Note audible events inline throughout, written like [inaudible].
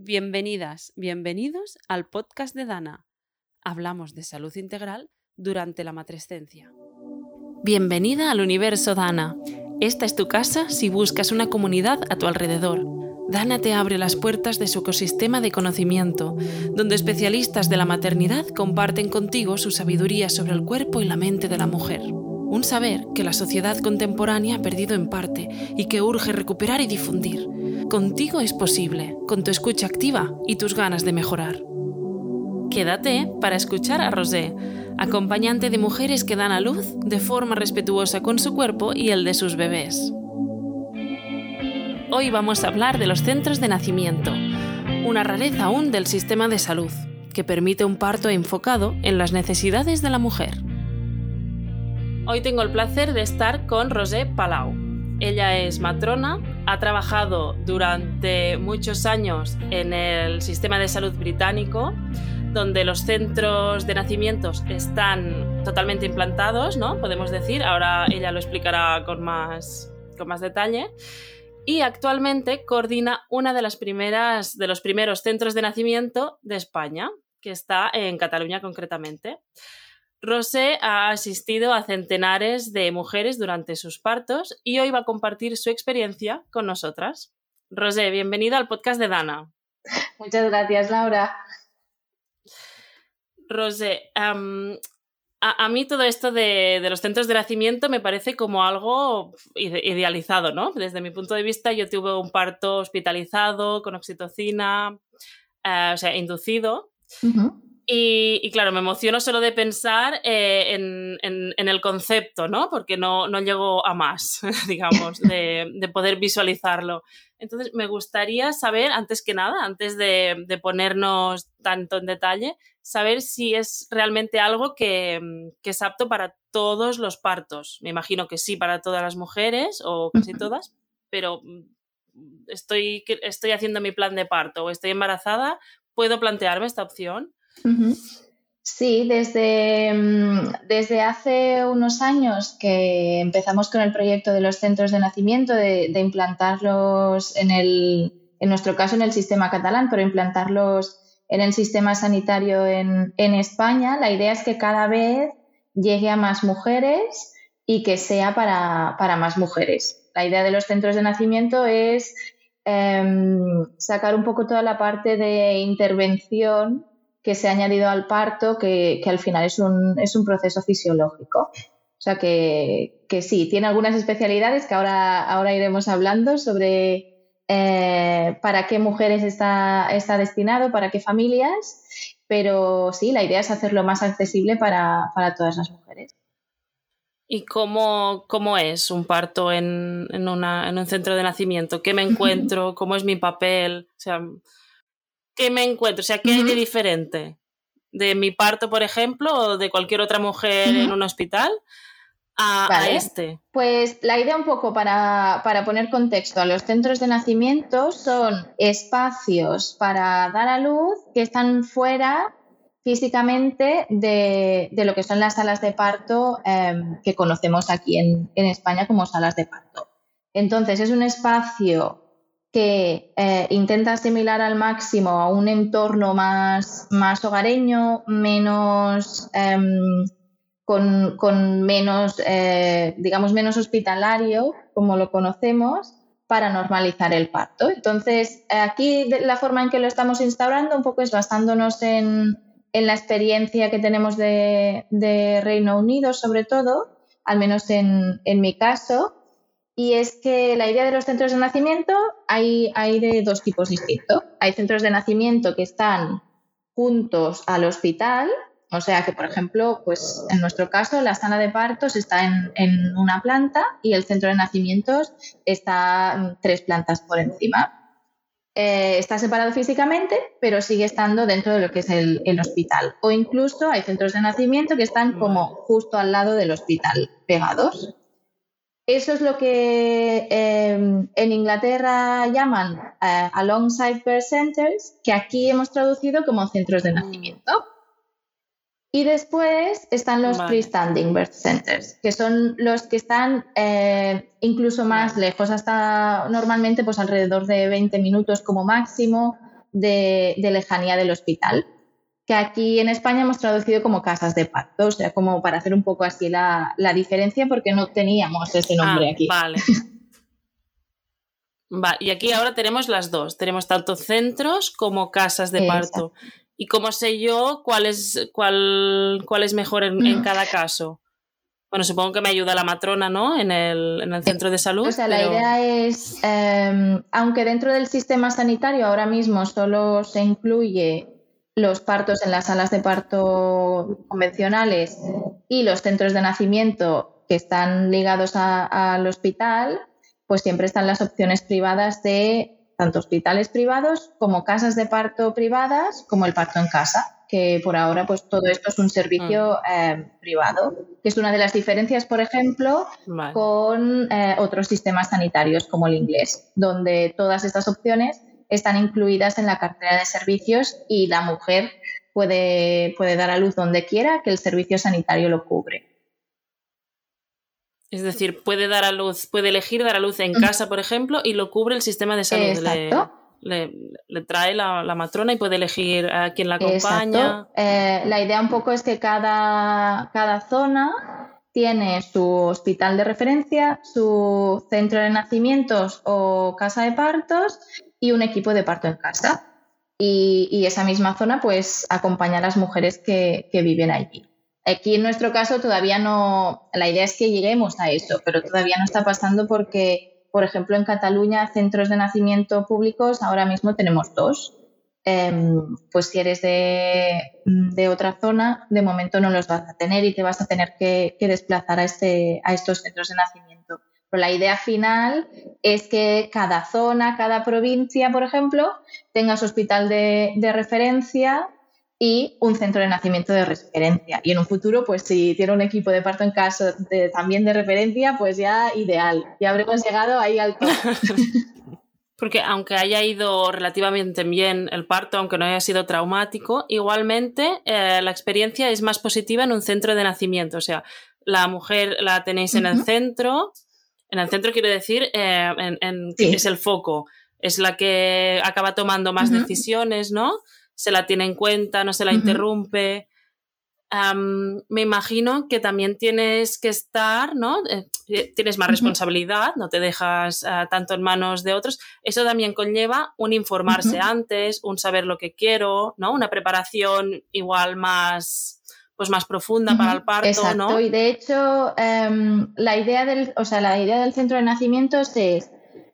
Bienvenidas, bienvenidos al podcast de Dana. Hablamos de salud integral durante la matrescencia. Bienvenida al universo Dana. Esta es tu casa si buscas una comunidad a tu alrededor. Dana te abre las puertas de su ecosistema de conocimiento, donde especialistas de la maternidad comparten contigo su sabiduría sobre el cuerpo y la mente de la mujer. Un saber que la sociedad contemporánea ha perdido en parte y que urge recuperar y difundir. Contigo es posible, con tu escucha activa y tus ganas de mejorar. Quédate para escuchar a Rosé, acompañante de mujeres que dan a luz de forma respetuosa con su cuerpo y el de sus bebés. Hoy vamos a hablar de los centros de nacimiento, una rareza aún del sistema de salud, que permite un parto enfocado en las necesidades de la mujer. Hoy tengo el placer de estar con Rosé Palau. Ella es matrona, ha trabajado durante muchos años en el sistema de salud británico, donde los centros de nacimientos están totalmente implantados, ¿no? Podemos decir, ahora ella lo explicará con más, con más detalle. Y actualmente coordina una de las primeras de los primeros centros de nacimiento de España, que está en Cataluña concretamente. Rosé ha asistido a centenares de mujeres durante sus partos y hoy va a compartir su experiencia con nosotras. Rosé, bienvenida al podcast de Dana. Muchas gracias, Laura. Rosé, a, mí todo esto de, los centros de nacimiento me parece como algo idealizado, ¿no? Desde mi punto de vista, yo tuve un parto hospitalizado con oxitocina, eh, o sea, inducido. Y, claro, me emociono solo de pensar eh, en, el concepto, ¿no? Porque no, no llego a más, [laughs] digamos, de, poder visualizarlo. Entonces, me gustaría saber, antes que nada, antes de, ponernos tanto en detalle, saber si es realmente algo que, es apto para todos los partos. Me imagino que sí para todas las mujeres o casi todas, pero mm, estoy, estoy haciendo mi plan de parto o estoy embarazada, ¿puedo plantearme esta opción? Sí, desde, mm, desde hace unos años que empezamos con el proyecto de los centros de nacimiento, de, implantarlos en, el, en nuestro caso en el sistema catalán, pero implantarlos en el sistema sanitario en, España, la idea es que cada vez llegue a más mujeres y que sea para, más mujeres. La idea de los centros de nacimiento es em, sacar un poco toda la parte de intervención que se ha añadido al parto, que, al final es un, es un, proceso fisiológico. O sea que, sí, tiene algunas especialidades que ahora, ahora iremos hablando sobre eh, para qué mujeres está, está destinado, para qué familias, pero sí, la idea es hacerlo más accesible para, todas las mujeres. ¿Y cómo, cómo es un parto en, en, un centro de nacimiento? ¿Qué me encuentro? [laughs] ¿Cómo es mi papel? O sea, ¿qué me encuentro? O sea, ¿qué hay de diferente de mi parto, por ejemplo, o de cualquier otra mujer en un hospital? A, este. Pues la idea un poco para, poner contexto a los centros de nacimiento son espacios para dar a luz que están fuera físicamente de, lo que son las salas de parto em, que conocemos aquí en, en España como salas de parto. Entonces es un espacio que eh, intenta asimilar al máximo a un entorno más, más hogareño, menos em, con, menos, eh, digamos, menos hospitalario, como lo conocemos, para normalizar el parto. Entonces, aquí la forma en que lo estamos instaurando un poco es basándonos en, la experiencia que tenemos de, Reino Unido, sobre todo, al menos en, en mi caso, y es que la idea de los centros de nacimiento hay, hay de dos tipos distintos. Hay centros de nacimiento que están juntos al hospital, o sea que, por ejemplo, pues en nuestro caso, la sala de partos está en, una planta y el centro de nacimientos está tres plantas por encima. Eh, está separado físicamente, pero sigue estando dentro de lo que es el, el, hospital. O incluso hay centros de nacimiento que están como justo al lado del hospital, pegados. Eso es lo que em, en Inglaterra llaman eh, alongside birth centers, que aquí hemos traducido como centros de nacimiento. Y después están los freestanding birth centers, que son los que están eh, incluso más lejos, hasta normalmente pues alrededor de 20 minutos como máximo de, lejanía del hospital, que aquí en España hemos traducido como casas de parto, o sea, como para hacer un poco así la, diferencia porque no teníamos ese nombre ah, aquí. Vale. [laughs] y aquí ahora tenemos las dos, tenemos tanto centros como casas de parto. ¿Y cómo sé yo cuál es, cuál, cuál es mejor en, mm. cada caso? Bueno, supongo que me ayuda la matrona, ¿no? En el, centro de salud. O sea, la idea es, em, aunque dentro del sistema sanitario ahora mismo solo se incluye los partos en las salas de parto convencionales y los centros de nacimiento que están ligados al hospital, pues siempre están las opciones privadas de tanto hospitales privados como casas de parto privadas, como el parto en casa, que por ahora pues todo esto es un servicio mm. eh, privado, que es una de las diferencias, por ejemplo, con eh, otros sistemas sanitarios como el inglés, donde todas estas opciones están incluidas en la cartera de servicios y la mujer puede, puede dar a luz donde quiera que el servicio sanitario lo cubre. Es decir, puede dar a luz, puede elegir dar a luz en casa, por ejemplo, y lo cubre el sistema de salud. Le, le, trae la, matrona y puede elegir a quién la acompaña. Eh, la idea un poco es que cada, cada zona tiene su hospital de referencia, su centro de nacimientos o casa de partos y un equipo de parto en casa. Y, y esa misma zona pues acompaña a las mujeres que, que viven allí. Aquí en nuestro caso todavía no, la idea es que lleguemos a eso, pero todavía no está pasando porque, por ejemplo, en Cataluña, centros de nacimiento públicos, ahora mismo tenemos dos. Em, pues si eres de, otra zona, de momento no los vas a tener y te vas a tener que, desplazar a, este, a estos centros de nacimiento. Pero la idea final es que cada zona, cada provincia, por ejemplo, tenga su hospital de, de referencia y un centro de nacimiento de referencia. Y en un futuro, pues si tiene un equipo de parto en casa también de referencia, pues ya ideal. Ya habremos llegado ahí al top. [laughs] Porque aunque haya ido relativamente bien el parto, aunque no haya sido traumático, igualmente eh, la experiencia es más positiva en un centro de nacimiento. O sea, la mujer la tenéis en el centro. En el centro quiero decir, eh, en, es el foco. Es la que acaba tomando más decisiones, ¿no? se la tiene en cuenta, no se la interrumpe. me imagino que también tienes que estar, ¿no? Eh, eh, tienes más responsabilidad, no te dejas ah, tanto en manos de otros. Eso también conlleva un informarse antes, un saber lo que quiero, ¿no? Una preparación igual más, pues más profunda para el parto, Exacto. Y de hecho, em, la idea del, o sea, la idea del centro de nacimientos es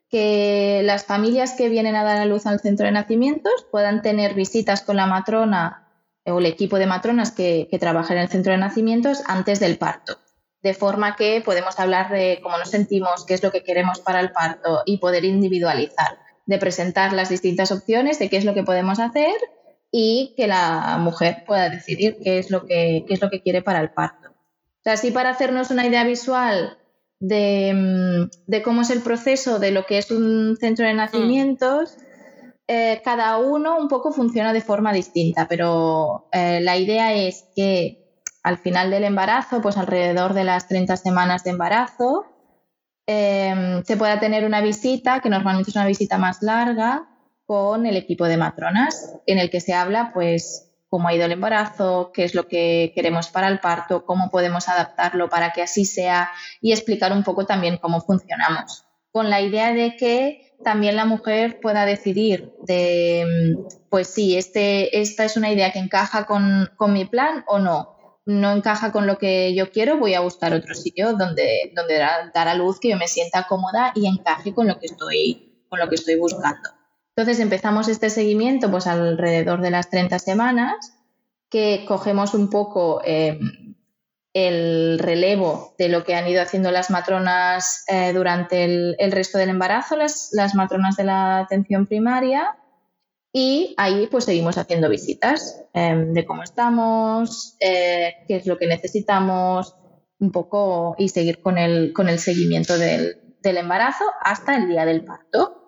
que las familias que vienen a dar a luz al centro de nacimientos puedan tener visitas con la matrona o el equipo de matronas que, que trabaja en el centro de nacimientos antes del parto. De forma que podemos hablar de cómo nos sentimos, qué es lo que queremos para el parto y poder individualizar, de presentar las distintas opciones de qué es lo que podemos hacer y que la mujer pueda decidir qué es lo que, qué es lo que quiere para el parto. O sea, así para hacernos una idea visual Mm, de, cómo es el proceso de lo que es un centro de nacimientos, eh, cada uno un poco funciona de forma distinta, pero eh, la idea es que al final del embarazo, pues alrededor de las 30 semanas de embarazo, em, se pueda tener una visita, que normalmente es una visita más larga, con el equipo de matronas, en el que se habla pues cómo ha ido el embarazo, qué es lo que queremos para el parto, cómo podemos adaptarlo para que así sea y explicar un poco también cómo funcionamos. Con la idea de que también la mujer pueda decidir de, pues sí, este, esta es una idea que encaja con, mi plan o no. No encaja con lo que yo quiero, voy a buscar otro sitio donde, donde dar a luz que yo me sienta cómoda y encaje con lo que estoy, con lo que estoy buscando. Entonces empezamos este seguimiento pues alrededor de las 30 semanas, que cogemos un poco eh, el relevo de lo que han ido haciendo las matronas eh, durante el, resto del embarazo, las, matronas de la atención primaria, y ahí pues seguimos haciendo visitas em, de cómo estamos, eh, qué es lo que necesitamos, un poco y seguir con el, con el seguimiento del embarazo hasta el día del parto.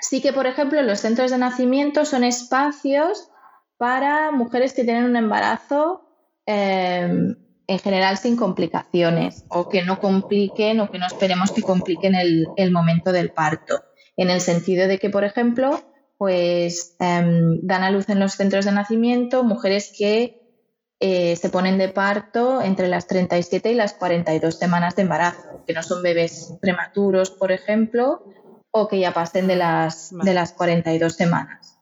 Sí que, por ejemplo, los centros de nacimiento son espacios para mujeres que tienen un embarazo em, en general sin complicaciones o que no compliquen o que no esperemos que compliquen el, momento del parto. En el sentido de que, por ejemplo, pues em, dan a luz en los centros de nacimiento mujeres que eh, se ponen de parto entre las 37 y las 42 semanas de embarazo, que no son bebés prematuros, por ejemplo, o que ya pasen de las, de las 42 semanas.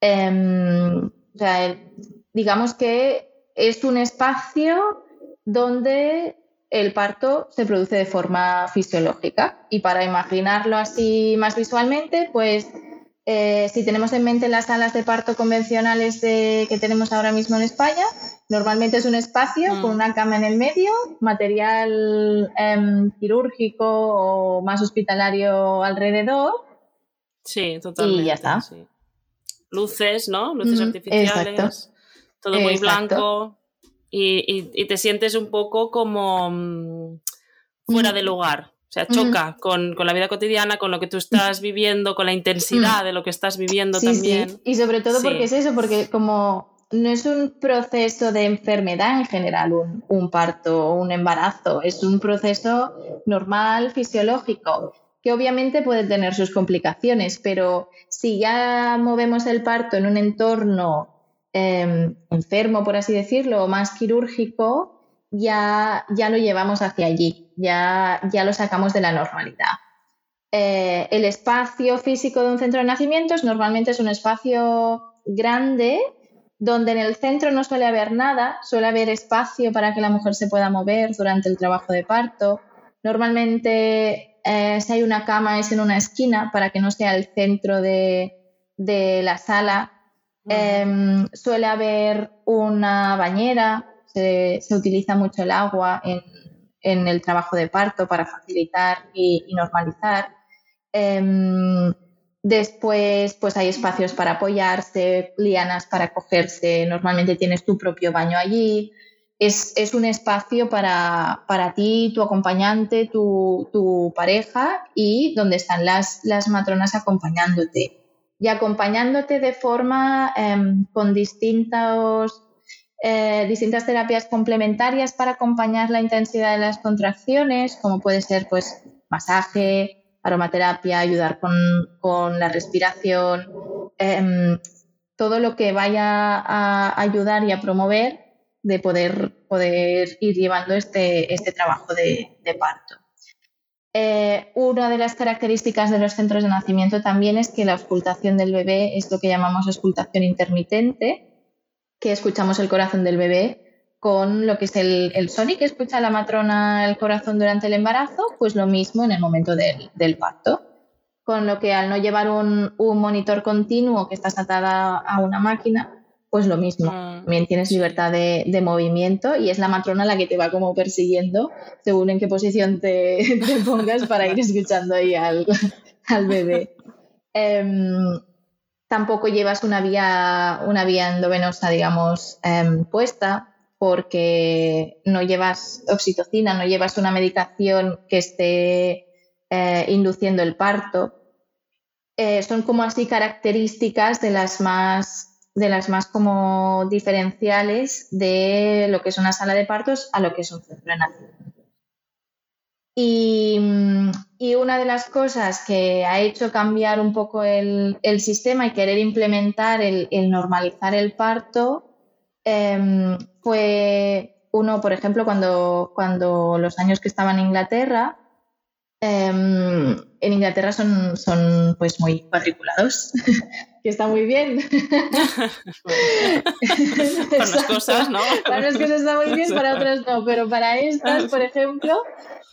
Em, o sea, digamos que es un espacio donde el parto se produce de forma fisiológica. Y para imaginarlo así más visualmente, pues eh, si tenemos en mente las salas de parto convencionales que tenemos ahora mismo en España, normalmente es un espacio mm. con una cama en el medio, material em, quirúrgico o más hospitalario alrededor. Sí, totalmente. Y ya está. Luces, ¿no? Luces artificiales. Todo muy blanco. Y, te sientes un poco como mm, fuera de lugar. O sea, choca con, la vida cotidiana, con lo que tú estás viviendo, con la intensidad de lo que estás viviendo también. Y sobre todo porque es eso, porque como no es un proceso de enfermedad en general, un, parto o un embarazo, es un proceso normal, fisiológico, que obviamente puede tener sus complicaciones, pero si ya movemos el parto en un entorno em, enfermo, por así decirlo, o más quirúrgico, ya, ya lo llevamos hacia allí, ya, ya lo sacamos de la normalidad. Eh, el espacio físico de un centro de nacimientos normalmente es un espacio grande donde en el centro no suele haber nada, suele haber espacio para que la mujer se pueda mover durante el trabajo de parto. Normalmente eh, si hay una cama es en una esquina para que no sea el centro de, la sala. Em, suele haber una bañera se, utiliza mucho el agua en, el trabajo de parto para facilitar y, normalizar. Em, después, pues hay espacios para apoyarse, lianas para cogerse. Normalmente tienes tu propio baño allí. Es, un espacio para, ti, tu acompañante, tu, pareja y donde están las, las, matronas acompañándote. Y acompañándote de forma em, con eh, distintas terapias complementarias para acompañar la intensidad de las contracciones, como puede ser pues masaje, aromaterapia, ayudar con, la respiración, em, todo lo que vaya a ayudar y a promover de poder, poder ir llevando este, este trabajo de, parto. Eh, una de las características de los centros de nacimiento también es que la auscultación del bebé es lo que llamamos auscultación intermitente, que escuchamos el corazón del bebé con lo que es el, el sonic que escucha la matrona el corazón durante el embarazo, pues lo mismo en el momento del, del parto. Con lo que al no llevar un, un, monitor continuo que estás atada a una máquina, pues lo mismo. Ah, También tienes libertad de, de, movimiento y es la matrona la que te va como persiguiendo según en qué posición te, [laughs] te pongas para ir escuchando ahí al, [laughs] al bebé. Em, tampoco llevas una vía, una vía endovenosa, digamos, em, puesta, porque no llevas oxitocina, no llevas una medicación que esté eh, induciendo el parto. Eh, son como así características de las más de las más como diferenciales de lo que es una sala de partos a lo que es un centro de nacimiento. Y, una de las cosas que ha hecho cambiar un poco el, sistema y querer implementar el, normalizar el parto em, fue uno, por ejemplo, cuando, cuando los años que estaba en Inglaterra, em, en Inglaterra son, son pues muy cuadriculados, [laughs] que está muy bien. [laughs] para unas cosas, ¿no? Para unas cosas está muy bien, para otras no, pero para estas, por ejemplo,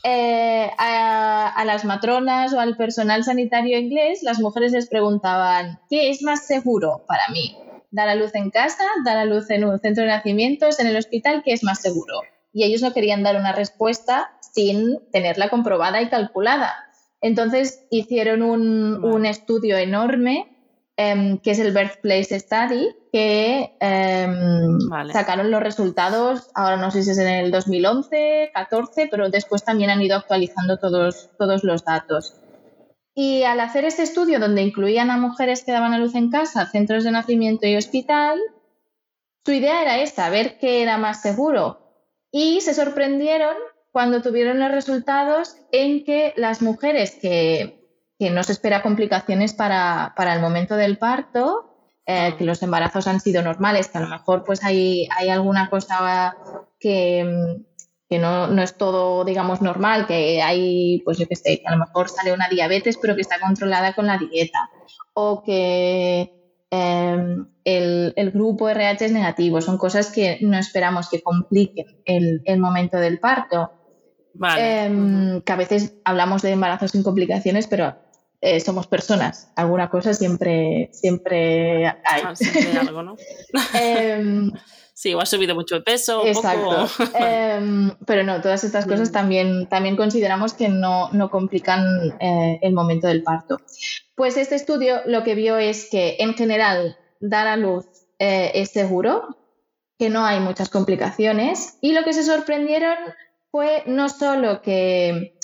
eh, a, las matronas o al personal sanitario inglés, las mujeres les preguntaban, ¿qué es más seguro para mí? ¿Dar a luz en casa? ¿Dar a luz en un centro de nacimientos? ¿En el hospital? ¿Qué es más seguro? Y ellos no querían dar una respuesta sin tenerla comprobada y calculada. Entonces hicieron un, un estudio enorme Em, que es el Birthplace Study, que em, sacaron los resultados, ahora no sé si es en el 2011, 14, pero después también han ido actualizando todos, todos los datos. Y al hacer este estudio, donde incluían a mujeres que daban a luz en casa, centros de nacimiento y hospital, su idea era esta, ver qué era más seguro. Y se sorprendieron cuando tuvieron los resultados en que las mujeres que no se espera complicaciones para, para el momento del parto, eh, que los embarazos han sido normales, que a lo mejor pues hay, hay alguna cosa que, que no, no, es todo, digamos, normal, que hay, pues yo qué sé, que a lo mejor sale una diabetes, pero que está controlada con la dieta, o que em, el, el, grupo RH es negativo, son cosas que no esperamos que compliquen el, el momento del parto. Vale. Em, que a veces hablamos de embarazos sin complicaciones, pero eh, somos personas. Alguna cosa siempre, siempre hay. Ah, siempre algo, ¿no? [laughs] Sí, o ha subido mucho de peso. Exacto. [laughs] Em, pero no, todas estas cosas también, también consideramos que no, no complican eh, el momento del parto. Pues este estudio lo que vio es que en general dar a luz eh, es seguro, que no hay muchas complicaciones y lo que se sorprendieron fue no solo que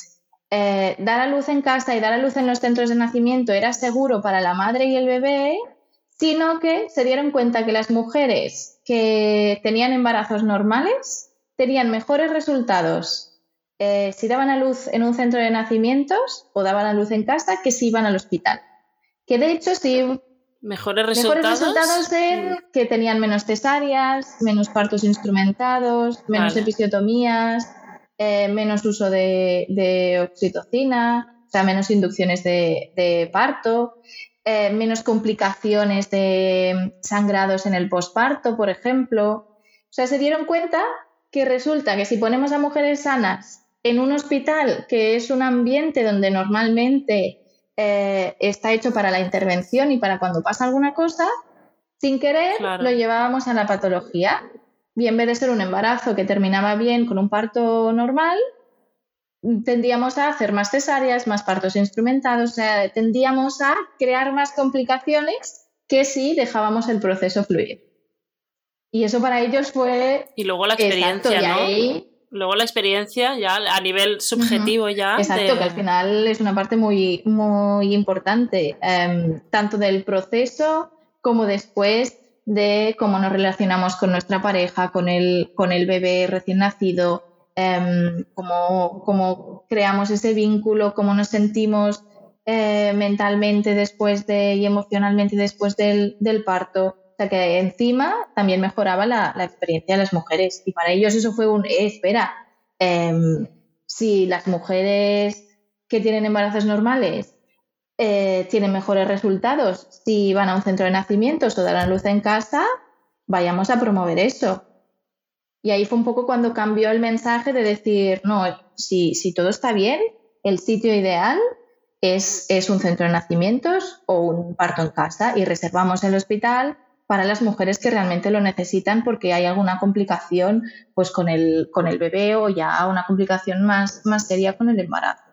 eh, dar a luz en casa y dar a luz en los centros de nacimiento era seguro para la madre y el bebé, sino que se dieron cuenta que las mujeres que tenían embarazos normales tenían mejores resultados eh, si daban a luz en un centro de nacimientos o daban a luz en casa que si iban al hospital. Que de hecho sí. Mejores resultados. Mejores resultados en que tenían menos cesáreas, menos partos instrumentados, menos episiotomías, eh, menos uso de, oxitocina, o sea, menos inducciones de, parto, eh, menos complicaciones de sangrados en el posparto, por ejemplo. O sea, se dieron cuenta que resulta que si ponemos a mujeres sanas en un hospital, que es un ambiente donde normalmente eh, está hecho para la intervención y para cuando pasa alguna cosa, sin querer lo llevábamos a la patología y en vez de ser un embarazo que terminaba bien con un parto normal, tendíamos a hacer más cesáreas, más partos instrumentados, o sea, tendíamos a crear más complicaciones que si dejábamos el proceso fluir. Y eso para ellos fue... Y luego la experiencia, ¿no? Luego la experiencia ya a nivel subjetivo ya. Exacto, que al final es una parte muy, muy importante, em, tanto del proceso como después de cómo nos relacionamos con nuestra pareja, con el, con el bebé recién nacido, em, cómo, creamos ese vínculo, cómo nos sentimos eh, mentalmente después de y emocionalmente después del, parto. O sea que encima también mejoraba la, experiencia de las mujeres. Y para ellos eso fue un, eh, espera, em, si las mujeres que tienen embarazos normales eh, tienen mejores resultados. Si van a un centro de nacimientos o dan luz en casa, vayamos a promover eso. Y ahí fue un poco cuando cambió el mensaje de decir, no, si, si todo está bien, el sitio ideal es, es, un centro de nacimientos o un parto en casa y reservamos el hospital para las mujeres que realmente lo necesitan porque hay alguna complicación pues con el, con el bebé o ya una complicación más, más seria con el embarazo.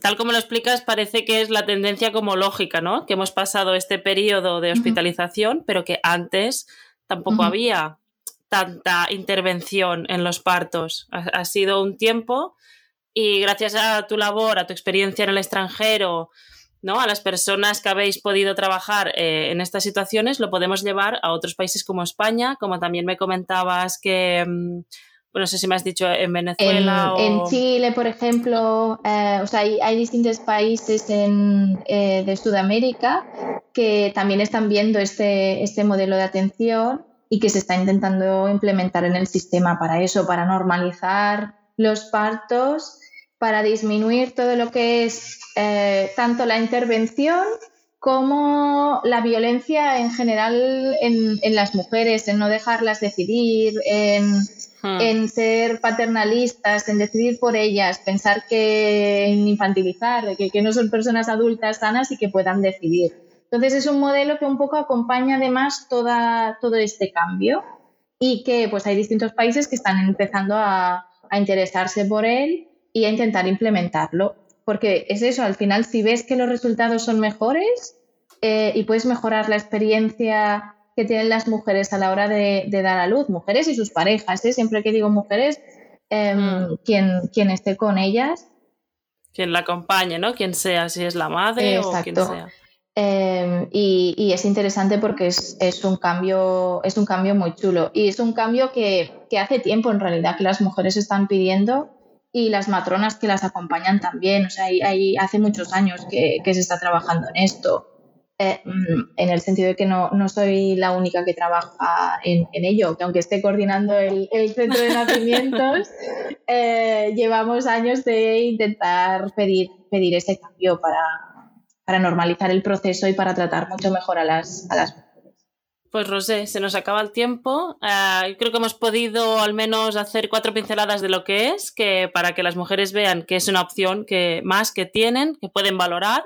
Tal como lo explicas, parece que es la tendencia como lógica, ¿no? Que hemos pasado este periodo de hospitalización, pero que antes tampoco había tanta intervención en los partos. Ha, sido un tiempo y gracias a tu labor, a tu experiencia en el extranjero, ¿no? A las personas que habéis podido trabajar eh, en estas situaciones, lo podemos llevar a otros países como España, como también me comentabas que... Mm, no sé si me has dicho en Venezuela en, o... en Chile, por ejemplo, eh, o sea, hay, distintos países en, eh, de Sudamérica que también están viendo este, este modelo de atención y que se está intentando implementar en el sistema para eso, para normalizar los partos, para disminuir todo lo que es eh, tanto la intervención como la violencia en general en, en las mujeres, en no dejarlas decidir, en Hmm. en ser paternalistas, en decidir por ellas, pensar que en infantilizar, que, que no son personas adultas sanas y que puedan decidir. Entonces es un modelo que un poco acompaña además toda, todo este cambio y que pues hay distintos países que están empezando a, a interesarse por él y a intentar implementarlo. Porque es eso, al final si ves que los resultados son mejores eh, y puedes mejorar la experiencia que tienen las mujeres a la hora de, dar a luz, mujeres y sus parejas, ¿eh? siempre que digo mujeres, em, mm. quien, esté con ellas. Quien la acompañe, ¿no? Quien sea, si es la madre o quien sea. Em, y, es interesante porque es, un cambio, es un cambio muy chulo. Y es un cambio que, hace tiempo en realidad que las mujeres están pidiendo y las matronas que las acompañan también. O sea, hay, hace muchos años que, se está trabajando en esto. Eh, mm, en el sentido de que no, soy la única que trabaja en, ello, que aunque esté coordinando el, centro de nacimientos, [laughs] eh, llevamos años de intentar pedir, pedir ese cambio para, para normalizar el proceso y para tratar mucho mejor a las, a las pues Rosé, se nos acaba el tiempo. Uh, creo que hemos podido al menos hacer cuatro pinceladas de lo que es, que para que las mujeres vean que es una opción que más que tienen, que pueden valorar.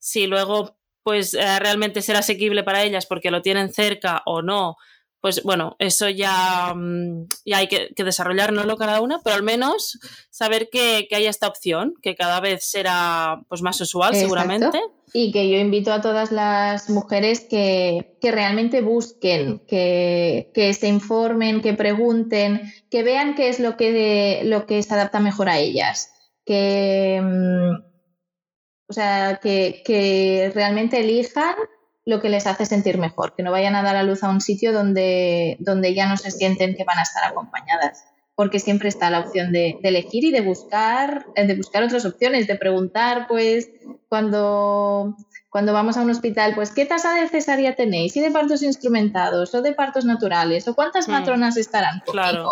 Si luego pues eh, realmente será asequible para ellas porque lo tienen cerca o no, pues bueno, eso ya, mm, ya hay que, que desarrollarlo cada una, pero al menos saber que, hay esta opción, que cada vez será pues más usual seguramente. Y que yo invito a todas las mujeres que, realmente busquen, que, se informen, que pregunten, que vean qué es lo que, lo que se adapta mejor a ellas. Que, mm, o sea, que, que realmente elijan lo que les hace sentir mejor, que no vayan a dar a luz a un sitio donde, donde ya no se sienten que van a estar acompañadas, porque siempre está la opción de, elegir y de buscar, de buscar otras opciones, de preguntar, pues, cuando, cuando vamos a un hospital, pues, ¿qué tasa de cesárea tenéis? ¿Y de partos instrumentados o de partos naturales? ¿O cuántas matronas estarán Claro.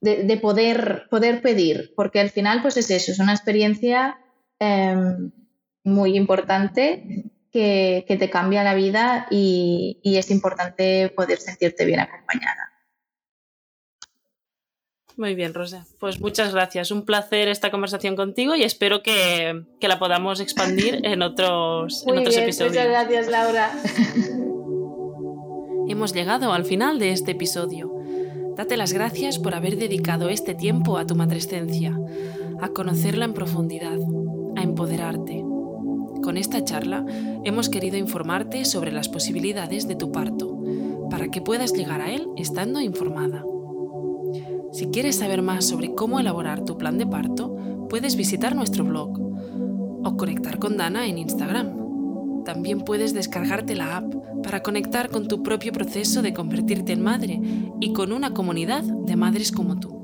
De, poder, poder pedir, porque al final, pues es eso, es una experiencia em, muy importante que, te cambia la vida y, es importante poder sentirte bien acompañada. Muy bien, Rosa. Pues muchas gracias. Un placer esta conversación contigo y espero que, la podamos expandir en otros, en otros episodios. Muchas gracias, Laura. Hemos llegado al final de este episodio. Date las gracias por haber dedicado este tiempo a tu matrescencia, a conocerla en profundidad, a empoderarte con esta charla hemos querido informarte sobre las posibilidades de tu parto, para que puedas llegar a él estando informada. Si quieres saber más sobre cómo elaborar tu plan de parto, puedes visitar nuestro blog o conectar con Dana en Instagram. También puedes descargarte la app para conectar con tu propio proceso de convertirte en madre y con una comunidad de madres como tú.